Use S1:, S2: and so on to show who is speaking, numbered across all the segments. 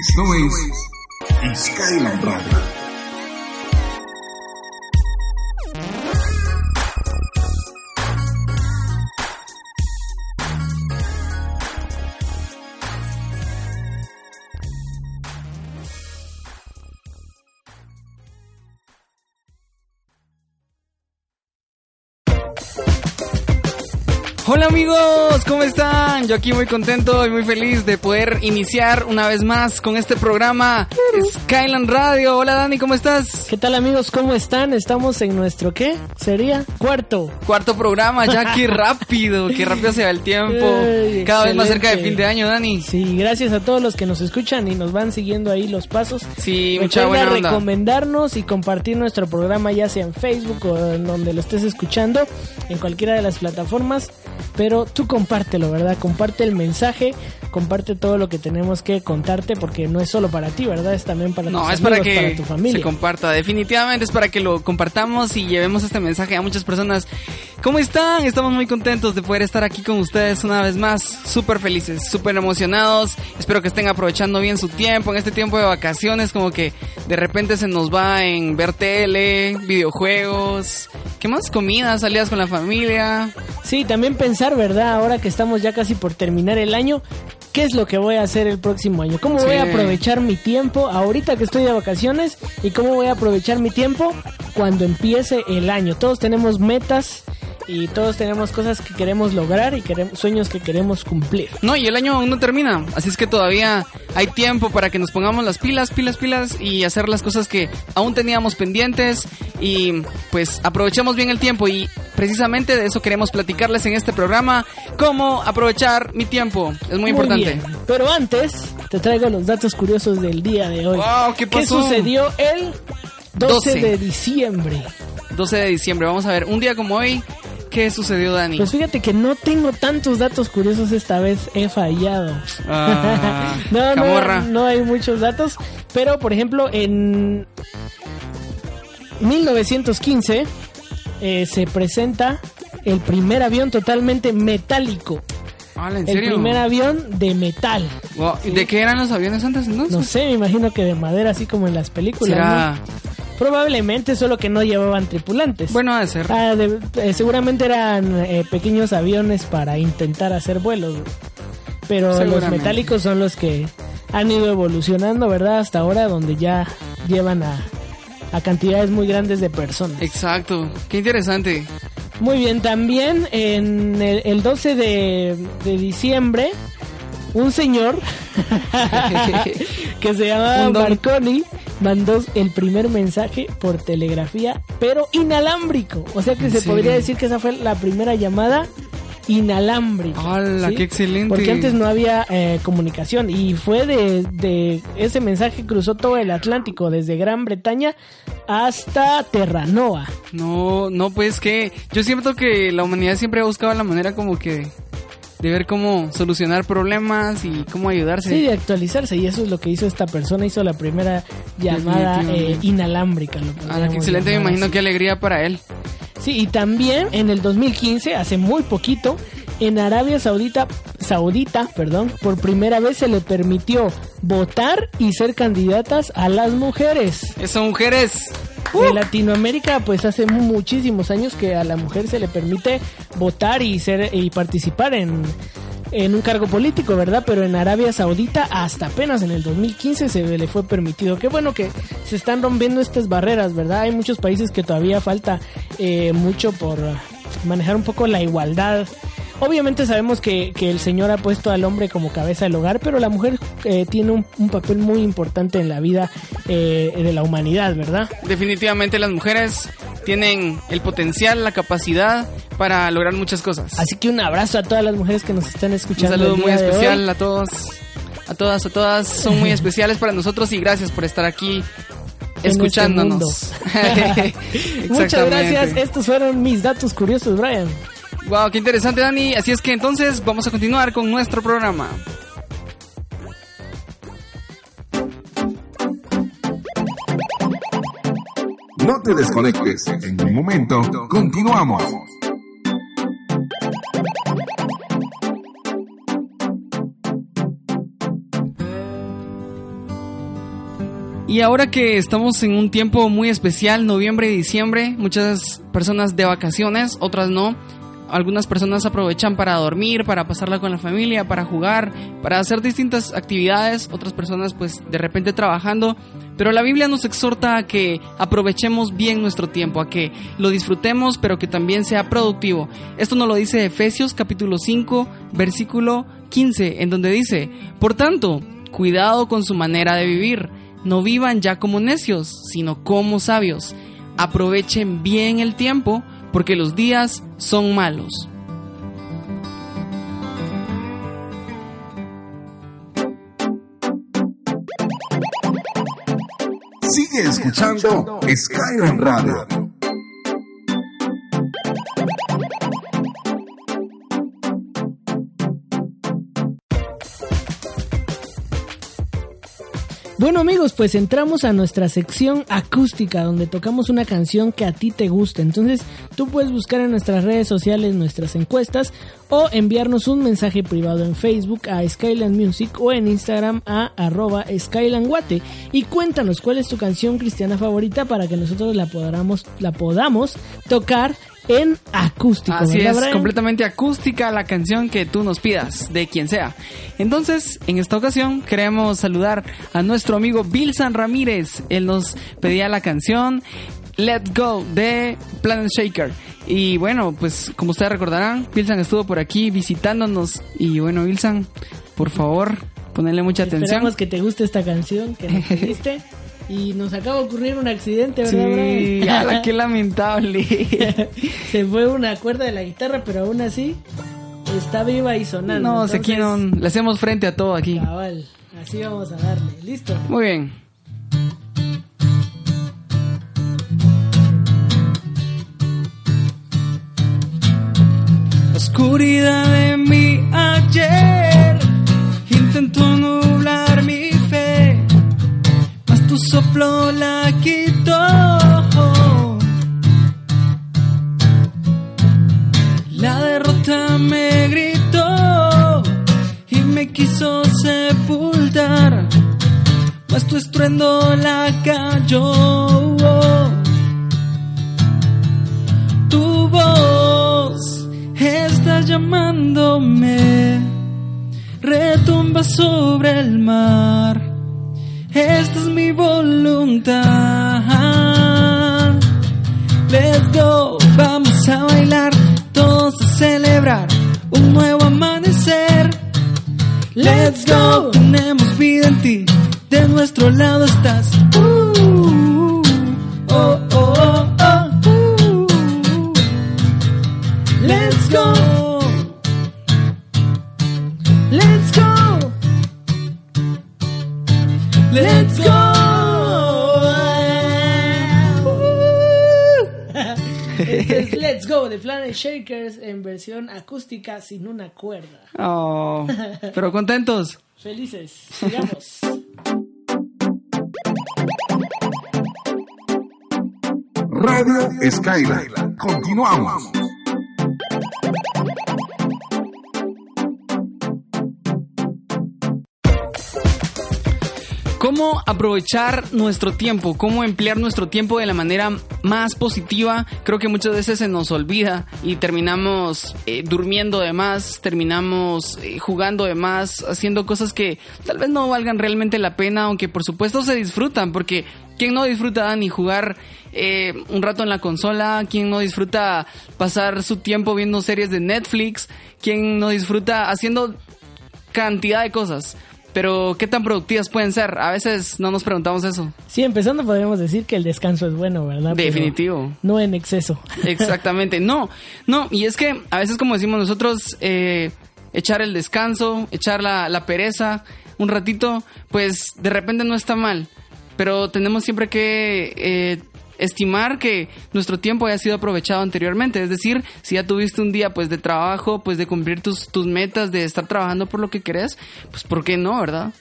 S1: Esto es Skyline Radio.
S2: Hola amigos, ¿cómo están? Yo aquí muy contento y muy feliz de poder iniciar una vez más con este programa Skyland Radio. Hola Dani, ¿cómo estás?
S3: ¿Qué tal amigos? ¿Cómo están? Estamos en nuestro ¿qué? Sería cuarto.
S2: Cuarto programa, ya qué rápido, qué rápido se va el tiempo.
S3: Ay,
S2: Cada vez más cerca de fin de año, Dani.
S3: Sí, gracias a todos los que nos escuchan y nos van siguiendo ahí los pasos.
S2: Sí, mucha
S3: Recuerda
S2: buena onda.
S3: recomendarnos y compartir nuestro programa ya sea en Facebook o en donde lo estés escuchando, en cualquiera de las plataformas. Pero tú compártelo, ¿verdad? Comparte el mensaje, comparte todo lo que tenemos que contarte porque no es solo para ti, ¿verdad? Es también para
S2: No,
S3: tus
S2: es para
S3: amigos,
S2: que
S3: para tu familia.
S2: se comparta. Definitivamente es para que lo compartamos y llevemos este mensaje a muchas personas. ¿Cómo están? Estamos muy contentos de poder estar aquí con ustedes una vez más. Súper felices, súper emocionados. Espero que estén aprovechando bien su tiempo en este tiempo de vacaciones. Como que de repente se nos va en ver tele, videojuegos. ¿Qué más? Comida, salidas con la familia.
S3: Sí, también pensar, ¿verdad? Ahora que estamos ya casi por terminar el año, ¿qué es lo que voy a hacer el próximo año? ¿Cómo voy a aprovechar mi tiempo ahorita que estoy de vacaciones? ¿Y cómo voy a aprovechar mi tiempo cuando empiece el año? Todos tenemos metas y todos tenemos cosas que queremos lograr y queremos, sueños que queremos cumplir.
S2: No, y el año aún no termina, así es que todavía hay tiempo para que nos pongamos las pilas, pilas, pilas y hacer las cosas que aún teníamos pendientes y pues aprovechemos bien el tiempo y precisamente de eso queremos platicarles en este programa, cómo aprovechar mi tiempo, es muy, importante.
S3: bien. Pero antes, te traigo los datos curiosos del día de hoy.
S2: Wow, ¿qué pasó?
S3: sucedió el 12,
S2: 12.
S3: de diciembre?
S2: 12 de diciembre, vamos a ver, un día como hoy, ¿qué sucedió Dani?
S3: Pues fíjate que no tengo tantos datos curiosos esta vez, he fallado.
S2: Ah,
S3: no, no, hay muchos datos, pero por ejemplo en 1915 eh, se presenta el primer avión totalmente metálico,
S2: ¿en
S3: el
S2: serio?
S3: primer avión de metal.
S2: Wow, ¿y ¿De qué eran los aviones antes entonces?
S3: No sé, me imagino que de madera, así como en las películas.
S2: Será...
S3: ¿no? Probablemente, solo que no llevaban tripulantes.
S2: Bueno, de ser.
S3: Ah, de- eh, seguramente eran eh, pequeños aviones para intentar hacer vuelos. Pero los metálicos son los que han ido evolucionando, ¿verdad? Hasta ahora, donde ya llevan a, a cantidades muy grandes de personas.
S2: Exacto, qué interesante.
S3: Muy bien, también en el, el 12 de, de diciembre, un señor que se llama
S2: Un don.
S3: Marconi mandó el primer mensaje por telegrafía, pero inalámbrico. O sea que
S2: ¿En
S3: se
S2: serio?
S3: podría decir que esa fue la primera llamada inalámbrica.
S2: ¡Hala,
S3: ¿sí?
S2: qué excelente!
S3: Porque antes no había eh, comunicación y fue de, de ese mensaje cruzó todo el Atlántico, desde Gran Bretaña hasta Terranova.
S2: No, no, pues que yo siento que la humanidad siempre ha buscado la manera como que de ver cómo solucionar problemas y cómo ayudarse.
S3: Sí, de actualizarse y eso es lo que hizo esta persona, hizo la primera llamada eh, inalámbrica. Lo
S2: Ah, excelente, me imagino
S3: así.
S2: qué alegría para él.
S3: Sí, y también en el 2015, hace muy poquito, en Arabia Saudita, Saudita, perdón, por primera vez se le permitió votar y ser candidatas a las mujeres.
S2: Eso, mujeres.
S3: En Latinoamérica, pues hace muchísimos años que a la mujer se le permite votar y ser y participar en, en un cargo político, ¿verdad? Pero en Arabia Saudita hasta apenas en el 2015 se le fue permitido. Qué bueno que se están rompiendo estas barreras, ¿verdad? Hay muchos países que todavía falta eh, mucho por manejar un poco la igualdad. Obviamente sabemos que, que el Señor ha puesto al hombre como cabeza del hogar, pero la mujer eh, tiene un, un papel muy importante en la vida eh, de la humanidad, ¿verdad?
S2: Definitivamente las mujeres tienen el potencial, la capacidad para lograr muchas cosas.
S3: Así que un abrazo a todas las mujeres que nos están
S2: Un
S3: escuchando.
S2: saludo
S3: el
S2: muy especial a todos, a todas, a todas. Son muy especiales para nosotros y gracias por estar aquí
S3: En
S2: escuchándonos.
S3: este Muchas gracias. Estos fueron mis datos curiosos, Brian.
S2: Wow, qué interesante, Dani. Así es que entonces vamos a continuar con nuestro programa.
S1: No te desconectes. En un momento continuamos.
S2: Y ahora que estamos en un tiempo muy especial, noviembre y diciembre, muchas personas de vacaciones, otras no, algunas personas aprovechan para dormir, para pasarla con la familia, para jugar, para hacer distintas actividades, otras personas pues de repente trabajando. Pero la Biblia nos exhorta a que aprovechemos bien nuestro tiempo, a que lo disfrutemos, pero que también sea productivo. Esto nos lo dice Efesios capítulo 5, versículo 15, en donde dice, Por tanto, cuidado con su manera de vivir, no vivan ya como necios, sino como sabios. Aprovechen bien el tiempo, porque los días son malos.
S1: Sigue escuchando Skyrim Radio.
S3: Bueno amigos, pues entramos a nuestra sección acústica donde tocamos una canción que a ti te gusta. Entonces tú puedes buscar en nuestras redes sociales nuestras encuestas o enviarnos un mensaje privado en Facebook a Skyland Music o en Instagram a arroba SkylandGuate y cuéntanos cuál es tu canción cristiana favorita para que nosotros la podamos, la podamos tocar en acústico.
S2: Así
S3: ¿verdad,
S2: es,
S3: Brian?
S2: completamente acústica la canción que tú nos pidas, de quien sea. Entonces, en esta ocasión queremos saludar a nuestro amigo Bilsan Ramírez. Él nos pedía la canción Let's Go de Planet Shaker. Y bueno, pues como ustedes recordarán, Bilsan estuvo por aquí visitándonos. Y bueno, Bilsan, por favor, ponerle mucha atención.
S3: Esperamos que te guste esta canción que nos pediste. Y nos acaba de ocurrir un accidente, ¿verdad,
S2: Sí,
S3: Brian?
S2: qué lamentable.
S3: Se fue una cuerda de la guitarra, pero aún así está viva y sonando.
S2: No, se
S3: Entonces,
S2: quieren, le hacemos frente a todo aquí.
S3: Cabal, así vamos a darle. ¿Listo?
S2: Muy bien. Oscuridad de mi ayer intentó soplo la quitó. La derrota me gritó y me quiso sepultar, mas tu estruendo la cayó. Tu voz está llamándome, retumba sobre el mar. Esta es mi voluntad. Let's go, vamos a bailar, todos a celebrar un nuevo amanecer. Let's go, tenemos vida en ti, de nuestro lado estás. Uh, oh, oh, oh, oh. Let's go, let's
S3: Es Let's Go de Planet Shakers en versión acústica sin una cuerda.
S2: Oh, pero contentos.
S3: Felices, sigamos.
S1: Radio Skyline. Continuamos.
S2: ¿Cómo aprovechar nuestro tiempo? ¿Cómo emplear nuestro tiempo de la manera más positiva? Creo que muchas veces se nos olvida y terminamos eh, durmiendo de más, terminamos eh, jugando de más, haciendo cosas que tal vez no valgan realmente la pena, aunque por supuesto se disfrutan, porque ¿quién no disfruta ni jugar eh, un rato en la consola? ¿Quién no disfruta pasar su tiempo viendo series de Netflix? ¿Quién no disfruta haciendo cantidad de cosas? Pero, ¿qué tan productivas pueden ser? A veces no nos preguntamos eso.
S3: Sí, empezando podríamos decir que el descanso es bueno, ¿verdad? Pero
S2: Definitivo.
S3: no en exceso.
S2: Exactamente. No, no, y es que a veces, como decimos nosotros, eh, echar el descanso, echar la, la pereza un ratito, pues de repente no está mal. Pero tenemos siempre que eh, estimar que nuestro tiempo haya sido aprovechado anteriormente. Es decir, si ya tuviste un día pues de trabajo, pues de cumplir tus, tus metas, de estar trabajando por lo que querés, pues ¿por qué no, verdad?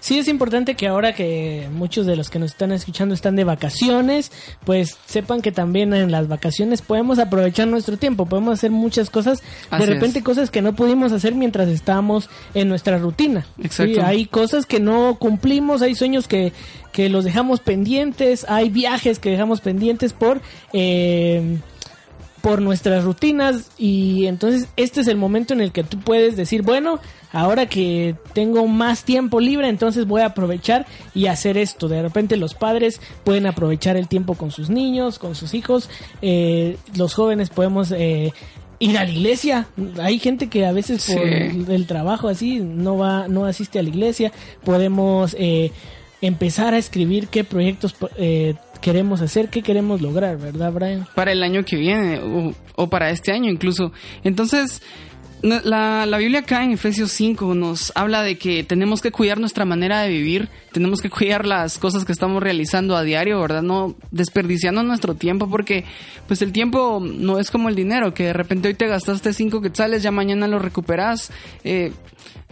S3: Sí, es importante que ahora que muchos de los que nos están escuchando están de vacaciones, pues sepan que también en las vacaciones podemos aprovechar nuestro tiempo, podemos hacer muchas cosas,
S2: Así
S3: de repente
S2: es.
S3: cosas que no pudimos hacer mientras estábamos en nuestra rutina.
S2: Exacto.
S3: Sí, hay cosas que no cumplimos, hay sueños que, que los dejamos pendientes, hay viajes que dejamos pendientes por... Eh, por nuestras rutinas y entonces este es el momento en el que tú puedes decir, bueno, ahora que tengo más tiempo libre, entonces voy a aprovechar y hacer esto. De repente los padres pueden aprovechar el tiempo con sus niños, con sus hijos, eh, los jóvenes podemos... eh, Ir a la iglesia, hay gente que a veces por
S2: Sí.
S3: el, el trabajo así no va, no asiste a la iglesia. Podemos eh, empezar a escribir qué proyectos eh, queremos hacer, qué queremos lograr, ¿verdad, Brian?
S2: para el año que viene o, o para este año incluso. Entonces, la, la Biblia acá en Efesios 5 nos habla de que tenemos que cuidar nuestra manera de vivir, tenemos que cuidar las cosas que estamos realizando a diario, ¿verdad? No desperdiciando nuestro tiempo porque pues el tiempo no es como el dinero, que de repente hoy te gastaste 5 quetzales, ya mañana lo recuperas. Eh,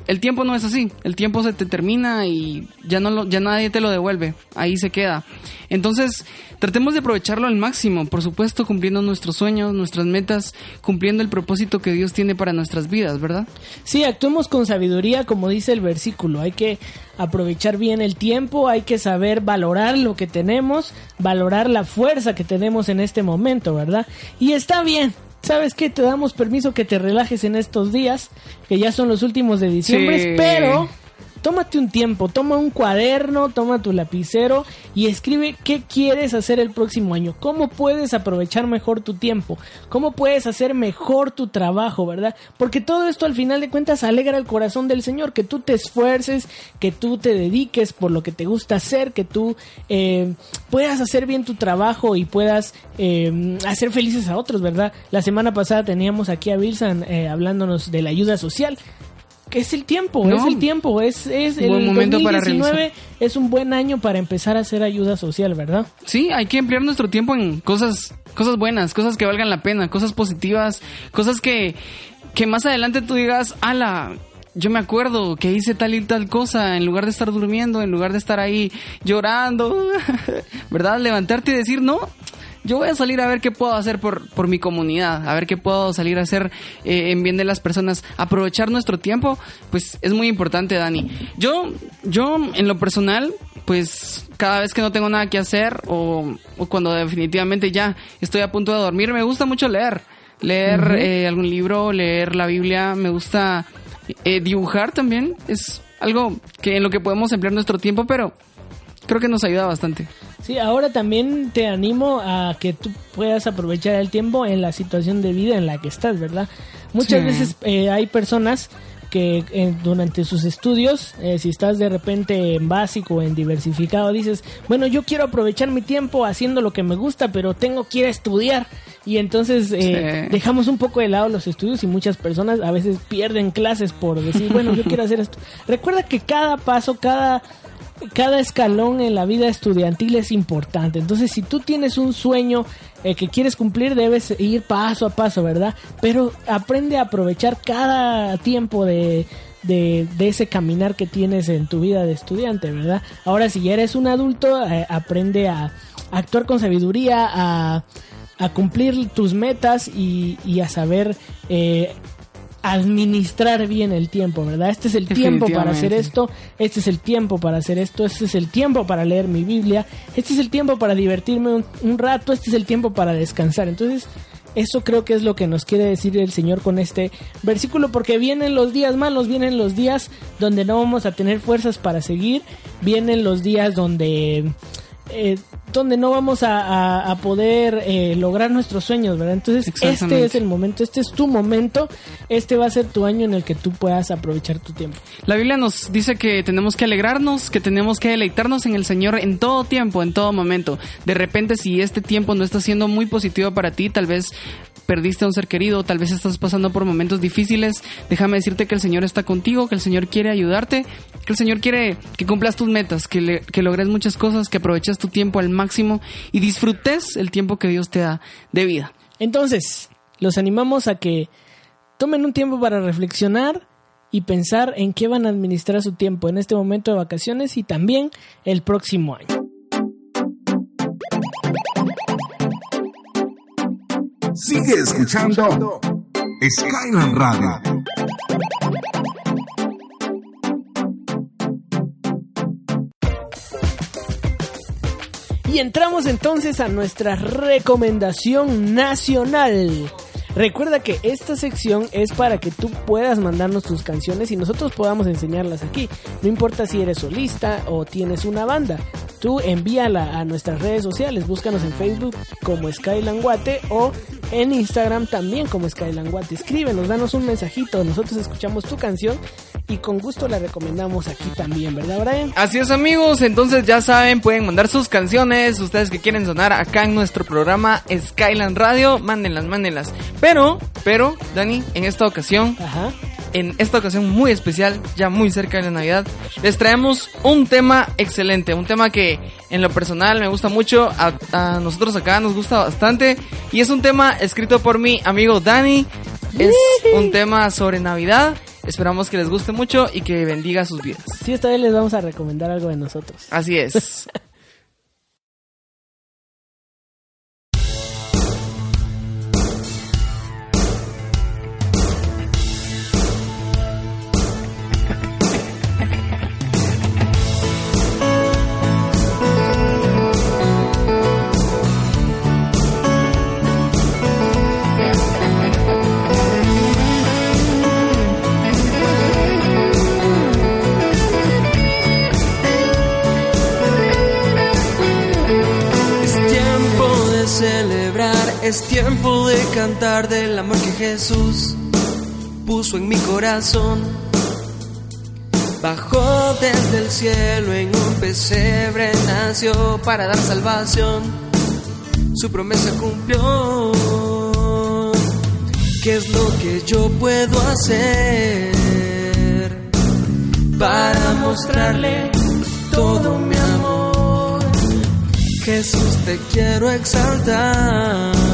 S2: el tiempo no es así, el tiempo se te termina y ya no lo, ya nadie te lo devuelve, ahí se queda. Entonces, tratemos de aprovecharlo al máximo, por supuesto, cumpliendo nuestros sueños, nuestras metas, cumpliendo el propósito que Dios tiene para nuestras vidas, ¿verdad?
S3: Sí, actuemos con sabiduría, como dice el versículo. Hay que aprovechar bien el tiempo, hay que saber valorar lo que tenemos, valorar la fuerza que tenemos en este momento, ¿verdad? Y está bien. ¿Sabes qué? Te damos permiso que te relajes en estos días, que ya son los últimos de diciembre,
S2: Sí.
S3: pero tómate un tiempo, toma un cuaderno, toma tu lapicero y escribe qué quieres hacer el próximo año, cómo puedes aprovechar mejor tu tiempo, cómo puedes hacer mejor tu trabajo, ¿verdad? Porque todo esto al final de cuentas alegra el corazón del Señor, que tú te esfuerces, que tú te dediques por lo que te gusta hacer, que tú eh, puedas hacer bien tu trabajo y puedas eh, hacer felices a otros, ¿verdad? La semana pasada teníamos aquí a Wilson eh, hablándonos de la ayuda social que es el tiempo,
S2: No.
S3: es el tiempo, es, es el
S2: Buen momento para
S3: 2019 es un buen año para empezar a hacer ayuda social, ¿verdad?
S2: Sí, hay que emplear nuestro tiempo en cosas, cosas buenas, cosas que valgan la pena, cosas positivas, cosas que, que más adelante tú digas, ala, yo me acuerdo que hice tal y tal cosa, en lugar de estar durmiendo, en lugar de estar ahí llorando, ¿verdad? Levantarte y decir, no, yo voy a salir a ver qué puedo hacer por, por mi comunidad, a ver qué puedo salir a hacer eh, en bien de las personas. Aprovechar nuestro tiempo, pues es muy importante, Dani. Yo, yo en lo personal, pues cada vez que no tengo nada que hacer o, o cuando definitivamente ya estoy a punto de dormir, me gusta mucho leer. Leer eh, algún libro, leer la Biblia, me gusta eh, dibujar también. Es algo que en lo que podemos emplear nuestro tiempo, pero creo que nos ayuda bastante.
S3: Sí, ahora también te animo a que tú puedas aprovechar el tiempo en la situación de vida en la que estás, ¿verdad? Muchas
S2: Sí.
S3: veces eh, hay personas que eh, durante sus estudios, eh, si estás de repente en básico o en diversificado, dices, bueno, yo quiero aprovechar mi tiempo haciendo lo que me gusta, pero tengo que ir a estudiar. Y entonces eh,
S2: Sí.
S3: dejamos un poco de lado los estudios y muchas personas a veces pierden clases por decir, bueno, yo quiero hacer esto. Recuerda que cada paso, cada cada escalón en la vida estudiantil es importante. Entonces, si tú tienes un sueño eh, que quieres cumplir, debes ir paso a paso, ¿verdad? Pero aprende a aprovechar cada tiempo de, de, de ese caminar que tienes en tu vida de estudiante, ¿verdad? Ahora, si ya eres un adulto, eh, aprende a actuar con sabiduría, a, a cumplir tus metas y, y a saber... eh, administrar bien el tiempo, ¿verdad? Este es el tiempo para hacer esto, este es el tiempo para hacer esto, este es el tiempo para leer mi Biblia, este es el tiempo para divertirme un, un rato, este es el tiempo para descansar. Entonces, eso creo que es lo que nos quiere decir el Señor con este versículo, porque vienen los días malos, vienen los días donde no vamos a tener fuerzas para seguir, vienen los días donde... eh, donde no vamos a, a- a poder eh, lograr nuestros sueños, ¿verdad? Entonces, este es el momento, este es tu momento, este va a ser tu año en el que tú puedas aprovechar tu tiempo.
S2: La Biblia nos dice que tenemos que alegrarnos, que tenemos que deleitarnos en el Señor en todo tiempo, en todo momento. De repente, si este tiempo no está siendo muy positivo para ti, tal vez perdiste a un ser querido, tal vez estás pasando por momentos difíciles, déjame decirte que el Señor está contigo, que el Señor quiere ayudarte, que el Señor quiere que cumplas tus metas, que, logres muchas cosas, que aproveches tu tiempo al máximo y disfrutes el tiempo que Dios te da de vida.
S3: Entonces, los animamos a que tomen un tiempo para reflexionar y pensar en qué van a administrar su tiempo en este momento de vacaciones y también el próximo año.
S1: Sigue escuchando Skyland Radio.
S3: Y entramos entonces a nuestra recomendación nacional. Recuerda que esta sección es para que tú puedas mandarnos tus canciones y nosotros podamos enseñarlas aquí. No importa si eres solista o tienes una banda. Tú envíala a nuestras redes sociales. Búscanos en Facebook como Skyland Guate o en Instagram también como Skyland Guate. Escríbenos, danos un mensajito. Nosotros escuchamos tu canción y con gusto la recomendamos aquí también, ¿verdad, Brian?
S2: Así es, amigos. Entonces ya saben, pueden mandar sus canciones. Ustedes que quieren sonar acá en nuestro programa Skyland Radio, mándenlas, mándenlas. Pero, pero, Dani, en esta ocasión,
S3: Ajá.
S2: En esta ocasión muy especial, ya muy cerca de la Navidad, les traemos un tema excelente, un tema que en lo personal me gusta mucho, a, a nosotros acá nos gusta bastante, y es un tema escrito por mi amigo Dani, es un tema sobre Navidad, esperamos que les guste mucho y que bendiga sus vidas.
S3: Sí, esta vez les vamos a recomendar algo de nosotros.
S2: Así es.
S4: Es es tiempo de cantar del amor que Jesús puso en mi corazón. Bajó desde el cielo en un pesebre, nació para dar salvación. Su promesa cumplió. ¿Qué es lo que yo puedo hacer para mostrarle todo mi amor? Jesús te quiero exaltar.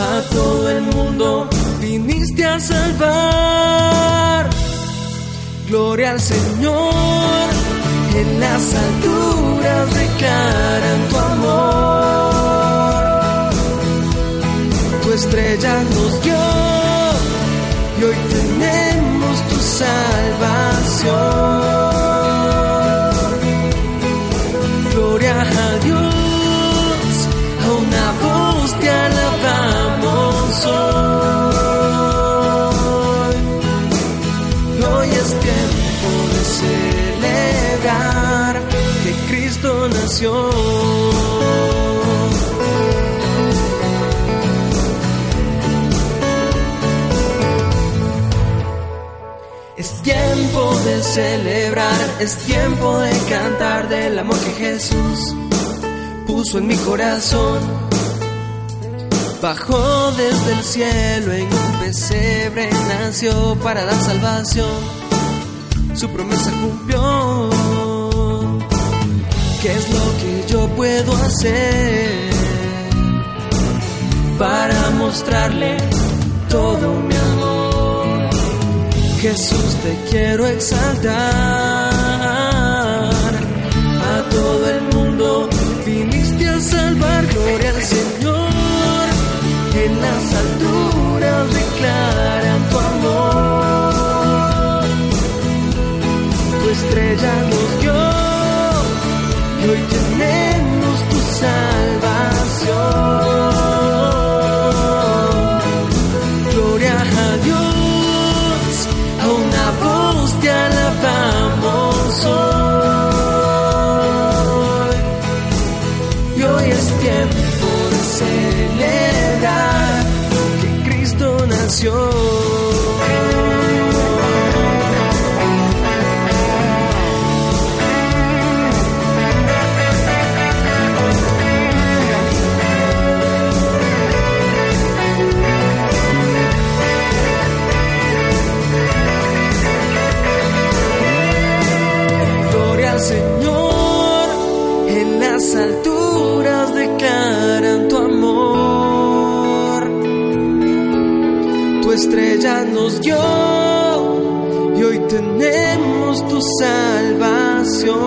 S4: A todo el mundo viniste a salvar. Gloria al Señor. En las alturas declaran tu amor. Tu estrella nos dio y hoy tenemos tu salvación. Es tiempo de celebrar, es tiempo de cantar del amor que Jesús puso en mi corazón. Bajó desde el cielo en un pesebre, nació para dar salvación. Su promesa cumplió. ¿Qué es lo que yo puedo hacer para mostrarle todo mi amor? Jesús te quiero exaltar. A todo el mundo viniste a salvar. Gloria al Señor. En las alturas declaran tu amor. Tu estrella nos tu salvación.